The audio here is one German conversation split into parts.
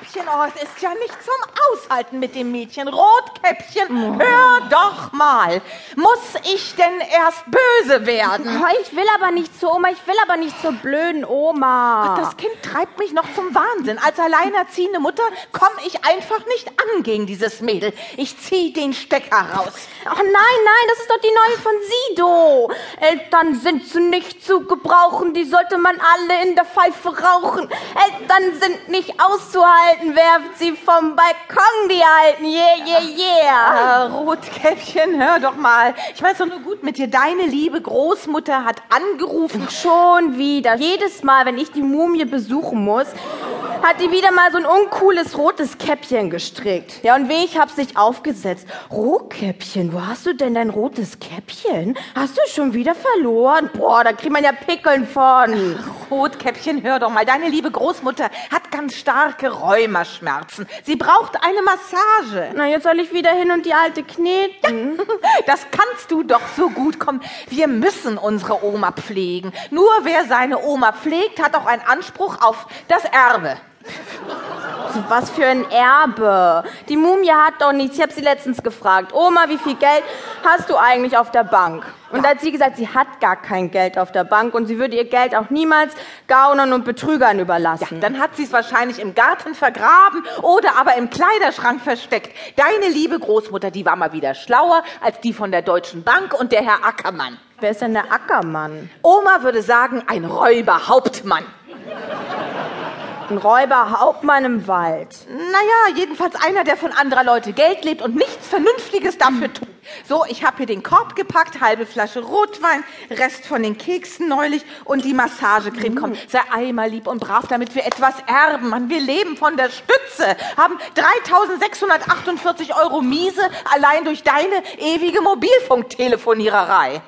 Rotkäppchen, oh, es ist ja nicht zum Aushalten mit dem Mädchen. Rotkäppchen, hör doch mal. Muss ich denn erst böse werden? Oh, ich will aber nicht zur Oma, ich will aber nicht zur blöden Oma. Das Kind treibt mich noch zum Wahnsinn. Als alleinerziehende Mutter komme ich einfach nicht an gegen dieses Mädel. Ich zieh den Stecker raus. Ach nein, nein, das ist doch die neue von Sido. Eltern sind zu nicht zu gebrauchen, die sollte man alle in der Pfeife rauchen. Eltern sind nicht auszuhalten, werft sie vom Balkon, die Alten. Yeah, yeah, yeah. Ah, Rotkäppchen, hör doch mal. Ich weiß doch nur gut mit dir. Deine liebe Großmutter hat angerufen. Schon wieder. Jedes Mal, wenn ich die Mumie besuchen muss, hat die wieder mal so ein uncooles rotes Käppchen gestrickt. Ja, und weh, ich hab's nicht aufgesetzt. Rotkäppchen, wo hast du denn dein rotes Käppchen? Hast du schon wieder verloren? Boah, da kriegt man ja Pickeln von. Rotkäppchen, hör doch mal. Deine liebe Großmutter hat ganz starke Rheumaschmerzen. Sie braucht eine Massage. Na, jetzt soll ich wieder hin und die alte kneten. Das kannst du doch so gut. Komm, wir müssen unsere Oma pflegen. Nur wer seine Oma pflegt, hat auch einen Anspruch auf das Erbe. Was für ein Erbe. Die Mumie hat doch nichts. Ich habe sie letztens gefragt. Oma, wie viel Geld hast du eigentlich auf der Bank? Und da hat sie gesagt, sie hat gar kein Geld auf der Bank und sie würde ihr Geld auch niemals Gaunern und Betrügern überlassen. Dann hat sie es wahrscheinlich im Garten vergraben oder aber im Kleiderschrank versteckt. Deine liebe Großmutter, die war mal wieder schlauer als die von der Deutschen Bank und der Herr Ackermann. Wer ist denn der Ackermann? Oma würde sagen, ein Räuberhauptmann. Ein Räuberhauptmann im Wald. Naja, jedenfalls einer, der von anderer Leute Geld lebt und nichts Vernünftiges dafür tut. So, ich habe hier den Korb gepackt, halbe Flasche Rotwein, Rest von den Keksen neulich und die Massagecreme. Komm, sei einmal lieb und brav, damit wir etwas erben. Mann, wir leben von der Stütze, haben 3648 Euro Miese allein durch deine ewige Mobilfunktelefoniererei.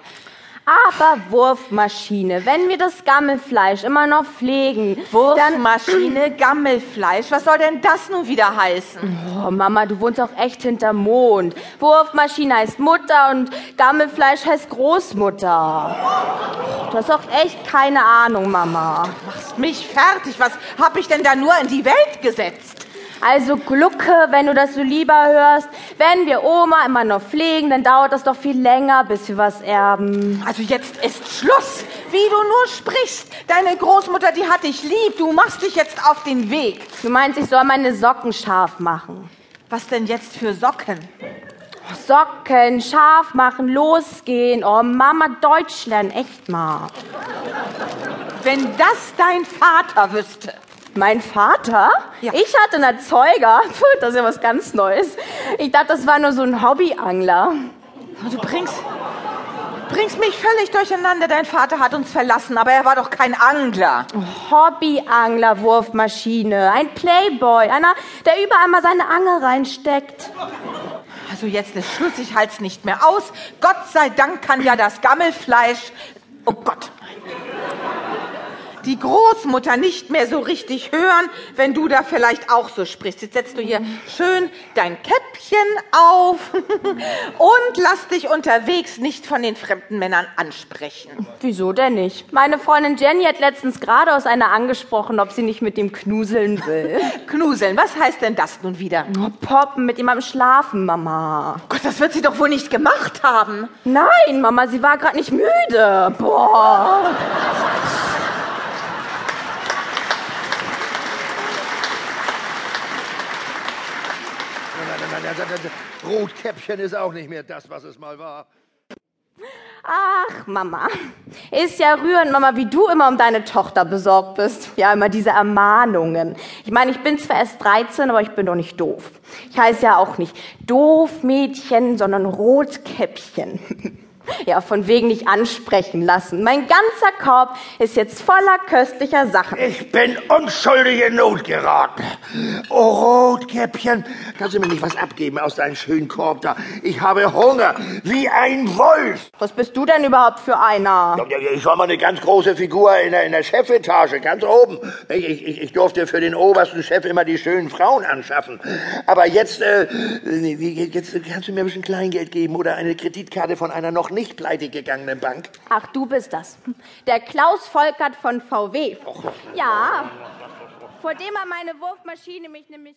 Aber Wurfmaschine, wenn wir das Gammelfleisch immer noch pflegen, dann... Wurfmaschine, Gammelfleisch, was soll denn das nun wieder heißen? Oh, Mama, du wohnst auch echt hinterm Mond. Wurfmaschine heißt Mutter und Gammelfleisch heißt Großmutter. Du hast auch echt keine Ahnung, Mama. Machst mich fertig, was hab ich denn da nur in die Welt gesetzt? Also Glucke, wenn du das so lieber hörst, wenn wir Oma immer noch pflegen, dann dauert das doch viel länger, bis wir was erben. Also jetzt ist Schluss, wie du nur sprichst. Deine Großmutter, die hat dich lieb, du machst dich jetzt auf den Weg. Du meinst, ich soll meine Socken scharf machen? Was denn jetzt für Socken? Socken, scharf machen, losgehen. Oh, Mama, Deutsch lernen, echt mal. Wenn das dein Vater wüsste. Mein Vater? Ja. Ich hatte einen Erzeuger. Das ist ja was ganz Neues. Ich dachte, das war nur so ein Hobbyangler. Du bringst, bringst mich völlig durcheinander. Dein Vater hat uns verlassen, aber er war doch kein Angler. Hobbyangler, Wurfmaschine. Ein Playboy. Einer, der überall mal seine Angel reinsteckt. Also jetzt ist Schluss, ich halt's nicht mehr aus. Gott sei Dank kann ja das Gammelfleisch, oh Gott, die Großmutter nicht mehr so richtig hören, wenn du da vielleicht auch so sprichst. Jetzt setzt du hier schön dein Käppchen auf und lass dich unterwegs nicht von den fremden Männern ansprechen. Wieso denn nicht? Meine Freundin Jenny hat letztens gerade aus einer angesprochen, ob sie nicht mit ihm knuseln will. Knuseln, was heißt denn das nun wieder? Oh, Poppen, mit ihm am Schlafen, Mama. Gott, das wird sie doch wohl nicht gemacht haben. Nein, Mama, sie war gerade nicht müde. Boah. Nein, nein, nein, nein, nein, nein. Rotkäppchen ist auch nicht mehr das, was es mal war. Ach, Mama. Ist ja rührend, Mama, wie du immer um deine Tochter besorgt bist. Ja, immer diese Ermahnungen. Ich meine, ich bin zwar erst 13, aber ich bin doch nicht doof. Ich heiße ja auch nicht doof Mädchen, sondern Rotkäppchen. Ja, von wegen nicht ansprechen lassen. Mein ganzer Korb ist jetzt voller köstlicher Sachen. Ich bin unschuldig in Not geraten. Oh, Rotkäppchen, kannst du mir nicht was abgeben aus deinem schönen Korb da? Ich habe Hunger, wie ein Wolf. Was bist du denn überhaupt für einer? Ich war mal eine ganz große Figur in der, in der Chefetage, ganz oben. Ich, ich, ich durfte für den obersten Chef immer die schönen Frauen anschaffen. Aber jetzt, äh, jetzt kannst du mir ein bisschen Kleingeld geben oder eine Kreditkarte von einer noch nicht pleite gegangenen Bank. Ach, du bist das. Der Klaus Volkert von VW. Ja. Vor dem hat meine Wurfmaschine mich nämlich